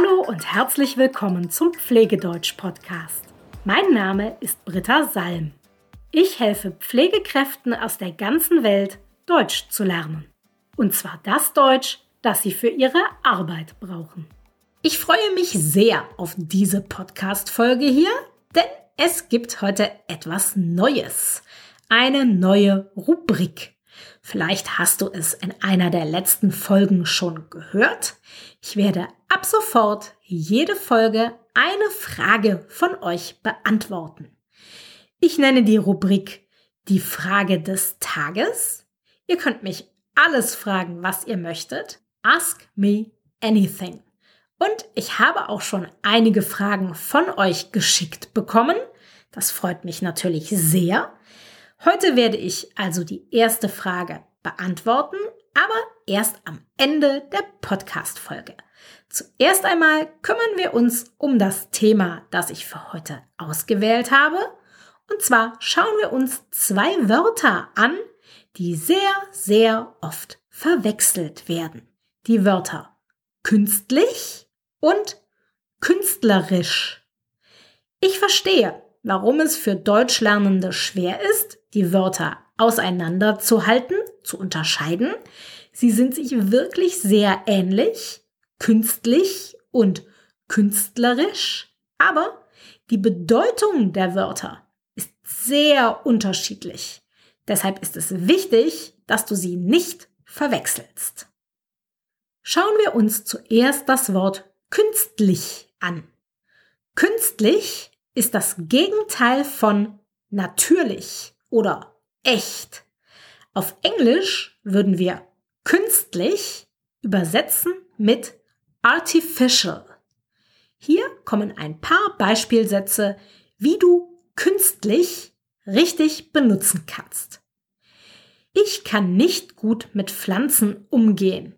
Hallo und herzlich willkommen zum Pflegedeutsch-Podcast. Mein Name ist Britta Salm. Ich helfe Pflegekräften aus der ganzen Welt, Deutsch zu lernen. Und zwar das Deutsch, das sie für ihre Arbeit brauchen. Ich freue mich sehr auf diese Podcast-Folge hier, denn es gibt heute etwas Neues. Eine neue Rubrik. Vielleicht hast du es in einer der letzten Folgen schon gehört. Ich werde ab sofort jede Folge eine Frage von euch beantworten. Ich nenne die Rubrik die Frage des Tages. Ihr könnt mich alles fragen, was ihr möchtet. Ask me anything. Und ich habe auch schon einige Fragen von euch geschickt bekommen. Das freut mich natürlich sehr. Heute werde ich also die erste Frage beantworten, aber erst am Ende der Podcast-Folge. Zuerst einmal kümmern wir uns um das Thema, das ich für heute ausgewählt habe. Und zwar schauen wir uns zwei Wörter an, die sehr, sehr oft verwechselt werden. Die Wörter künstlich und künstlerisch. Ich verstehe, warum es für Deutschlernende schwer ist, die Wörter auseinanderzuhalten, zu unterscheiden. Sie sind sich wirklich sehr ähnlich, künstlich und künstlerisch, aber die Bedeutung der Wörter ist sehr unterschiedlich. Deshalb ist es wichtig, dass du sie nicht verwechselst. Schauen wir uns zuerst das Wort künstlich an. Künstlich ist das Gegenteil von natürlich oder echt. Auf Englisch würden wir künstlich übersetzen mit artificial. Hier kommen ein paar Beispielsätze, wie du künstlich richtig benutzen kannst. Ich kann nicht gut mit Pflanzen umgehen.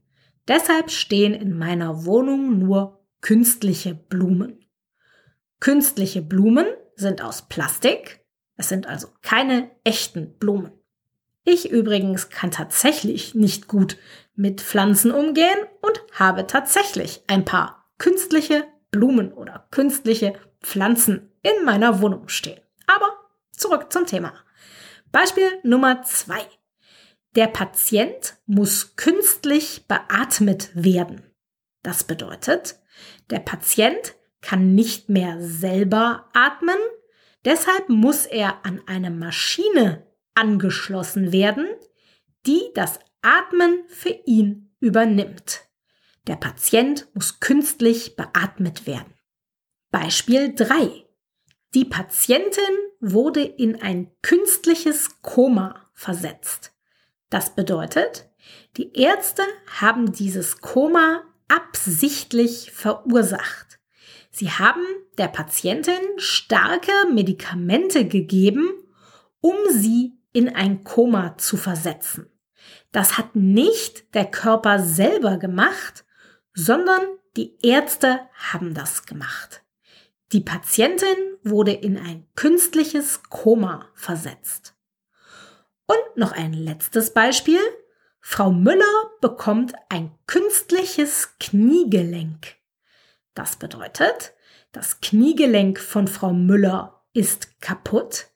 Deshalb stehen in meiner Wohnung nur künstliche Blumen. Künstliche Blumen sind aus Plastik es sind also keine echten Blumen. Ich übrigens kann tatsächlich nicht gut mit Pflanzen umgehen und habe tatsächlich ein paar künstliche Blumen oder künstliche Pflanzen in meiner Wohnung stehen. Aber zurück zum Thema. Beispiel Nummer zwei. Der Patient muss künstlich beatmet werden. Das bedeutet, der Patient kann nicht mehr selber atmen, Deshalb muss er an eine Maschine angeschlossen werden, die das Atmen für ihn übernimmt. Der Patient muss künstlich beatmet werden. Beispiel 3. Die Patientin wurde in ein künstliches Koma versetzt. Das bedeutet, die Ärzte haben dieses Koma absichtlich verursacht. Sie haben der Patientin starke Medikamente gegeben, um sie in ein Koma zu versetzen. Das hat nicht der Körper selber gemacht, sondern die Ärzte haben das gemacht. Die Patientin wurde in ein künstliches Koma versetzt. Und noch ein letztes Beispiel. Frau Müller bekommt ein künstliches Kniegelenk. Das bedeutet, das Kniegelenk von Frau Müller ist kaputt.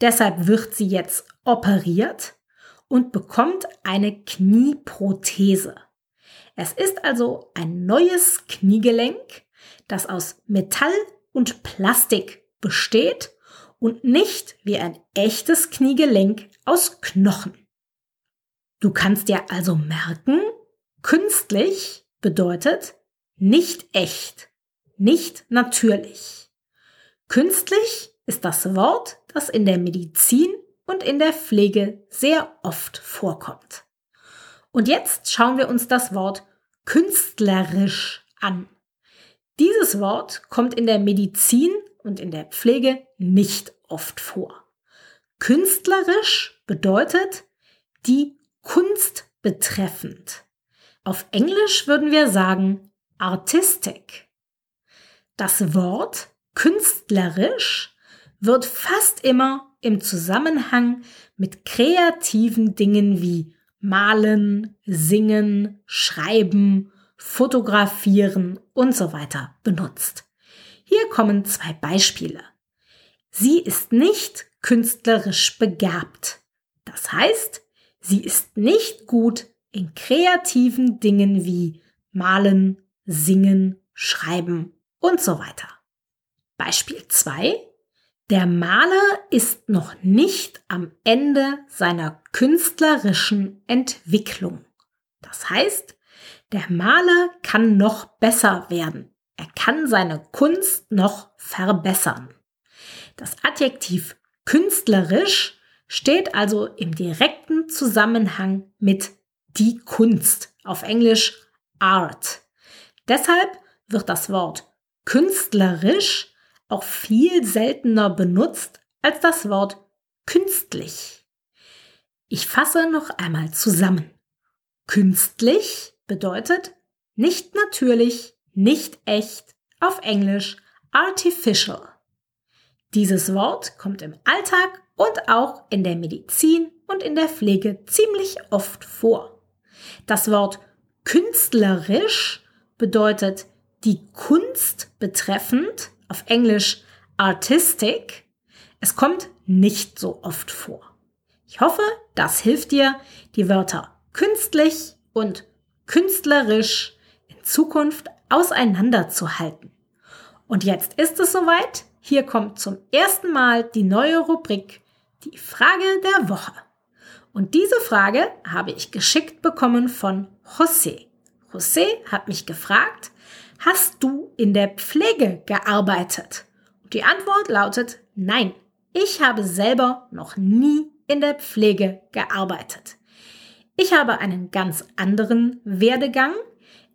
Deshalb wird sie jetzt operiert und bekommt eine Knieprothese. Es ist also ein neues Kniegelenk, das aus Metall und Plastik besteht und nicht wie ein echtes Kniegelenk aus Knochen. Du kannst dir also merken, künstlich bedeutet nicht echt, nicht natürlich. Künstlich ist das Wort, das in der Medizin und in der Pflege sehr oft vorkommt. Und jetzt schauen wir uns das Wort künstlerisch an. Dieses Wort kommt in der Medizin und in der Pflege nicht oft vor. Künstlerisch bedeutet die Kunst betreffend. Auf Englisch würden wir sagen artistic. Das Wort künstlerisch wird fast immer im Zusammenhang mit kreativen Dingen wie malen, singen, schreiben, fotografieren und so weiter benutzt. Hier kommen zwei Beispiele. Sie ist nicht künstlerisch begabt. Das heißt, sie ist nicht gut in kreativen Dingen wie malen, singen, schreiben und so weiter. Beispiel 2. Der Maler ist noch nicht am Ende seiner künstlerischen Entwicklung. Das heißt, der Maler kann noch besser werden. Er kann seine Kunst noch verbessern. Das Adjektiv künstlerisch steht also im direkten Zusammenhang mit die Kunst, auf Englisch Art. Deshalb wird das Wort künstlerisch auch viel seltener benutzt als das Wort künstlich. Ich fasse noch einmal zusammen. Künstlich bedeutet nicht natürlich, nicht echt, auf Englisch artificial. Dieses Wort kommt im Alltag und auch in der Medizin und in der Pflege ziemlich oft vor. Das Wort künstlerisch bedeutet die Kunst betreffend, auf Englisch artistic. Es kommt nicht so oft vor. Ich hoffe, das hilft dir, die Wörter künstlich und künstlerisch in Zukunft auseinanderzuhalten. Und jetzt ist es soweit. Hier kommt zum ersten Mal die neue Rubrik, die Frage der Woche. Und diese Frage habe ich geschickt bekommen von José. José hat mich gefragt, hast du in der Pflege gearbeitet? Die Antwort lautet nein. Ich habe selber noch nie in der Pflege gearbeitet. Ich habe einen ganz anderen Werdegang.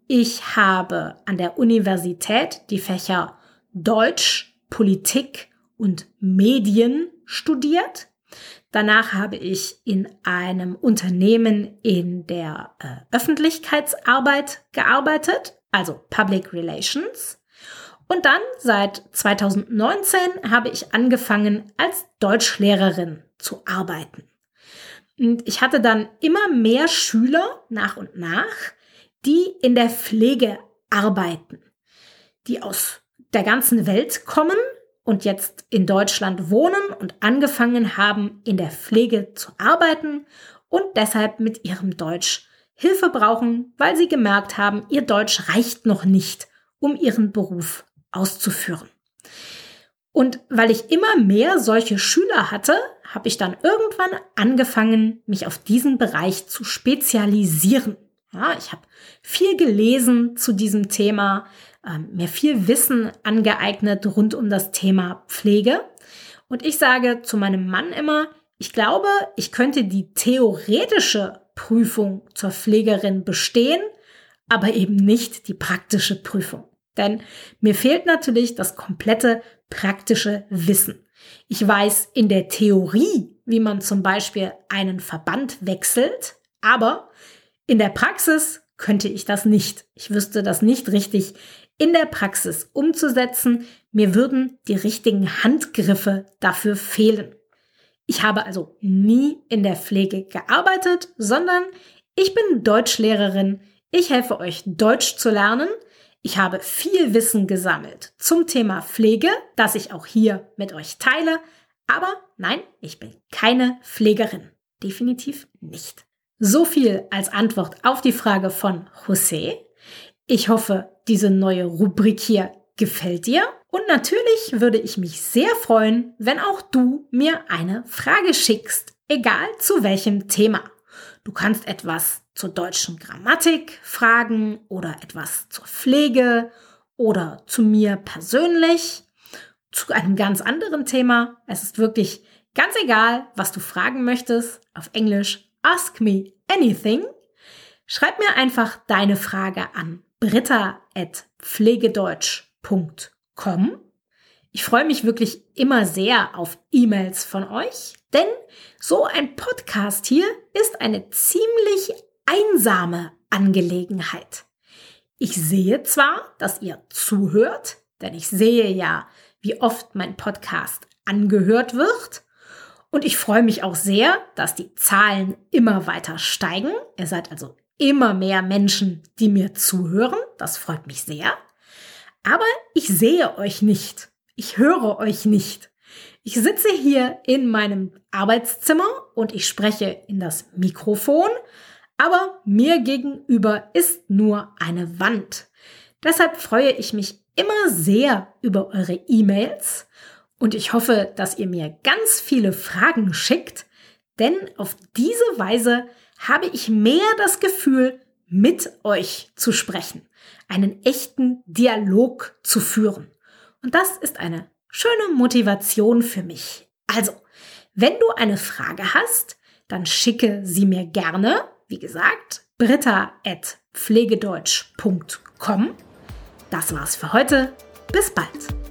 Ich habe an der Universität die Fächer Deutsch, Politik und Medien studiert. Danach habe ich in einem Unternehmen in der äh, Öffentlichkeitsarbeit gearbeitet, also Public Relations. Und dann seit 2019 habe ich angefangen als Deutschlehrerin zu arbeiten. Und ich hatte dann immer mehr Schüler nach und nach, die in der Pflege arbeiten, die aus der ganzen Welt kommen und jetzt in Deutschland wohnen und angefangen haben, in der Pflege zu arbeiten und deshalb mit ihrem Deutsch Hilfe brauchen, weil sie gemerkt haben, ihr Deutsch reicht noch nicht, um ihren Beruf auszuführen. Und weil ich immer mehr solche Schüler hatte, habe ich dann irgendwann angefangen, mich auf diesen Bereich zu spezialisieren. Ja, ich habe viel gelesen zu diesem Thema, ähm, mir viel Wissen angeeignet rund um das Thema Pflege. Und ich sage zu meinem Mann immer, ich glaube, ich könnte die theoretische Prüfung zur Pflegerin bestehen, aber eben nicht die praktische Prüfung. Denn mir fehlt natürlich das komplette praktische Wissen. Ich weiß in der Theorie, wie man zum Beispiel einen Verband wechselt, aber in der Praxis könnte ich das nicht. Ich wüsste das nicht richtig in der Praxis umzusetzen. Mir würden die richtigen Handgriffe dafür fehlen. Ich habe also nie in der Pflege gearbeitet, sondern ich bin Deutschlehrerin. Ich helfe euch Deutsch zu lernen. Ich habe viel Wissen gesammelt zum Thema Pflege, das ich auch hier mit euch teile. Aber nein, ich bin keine Pflegerin. Definitiv nicht. So viel als Antwort auf die Frage von José. Ich hoffe, diese neue Rubrik hier gefällt dir. Und natürlich würde ich mich sehr freuen, wenn auch du mir eine Frage schickst, egal zu welchem Thema. Du kannst etwas zur deutschen Grammatik fragen oder etwas zur Pflege oder zu mir persönlich, zu einem ganz anderen Thema. Es ist wirklich ganz egal, was du fragen möchtest. Auf Englisch Ask Me Anything. Schreib mir einfach deine Frage an britta.pflegedeutsch.com. Ich freue mich wirklich immer sehr auf E-Mails von euch, denn so ein Podcast hier ist eine ziemlich einsame Angelegenheit. Ich sehe zwar, dass ihr zuhört, denn ich sehe ja, wie oft mein Podcast angehört wird. Und ich freue mich auch sehr, dass die Zahlen immer weiter steigen. Ihr seid also immer mehr Menschen, die mir zuhören. Das freut mich sehr. Aber ich sehe euch nicht. Ich höre euch nicht. Ich sitze hier in meinem Arbeitszimmer und ich spreche in das Mikrofon, aber mir gegenüber ist nur eine Wand. Deshalb freue ich mich immer sehr über eure E-Mails und ich hoffe, dass ihr mir ganz viele Fragen schickt, denn auf diese Weise habe ich mehr das Gefühl, mit euch zu sprechen, einen echten Dialog zu führen. Und das ist eine schöne Motivation für mich. Also, wenn du eine Frage hast, dann schicke sie mir gerne, wie gesagt, britta.pflegedeutsch.com. Das war's für heute. Bis bald.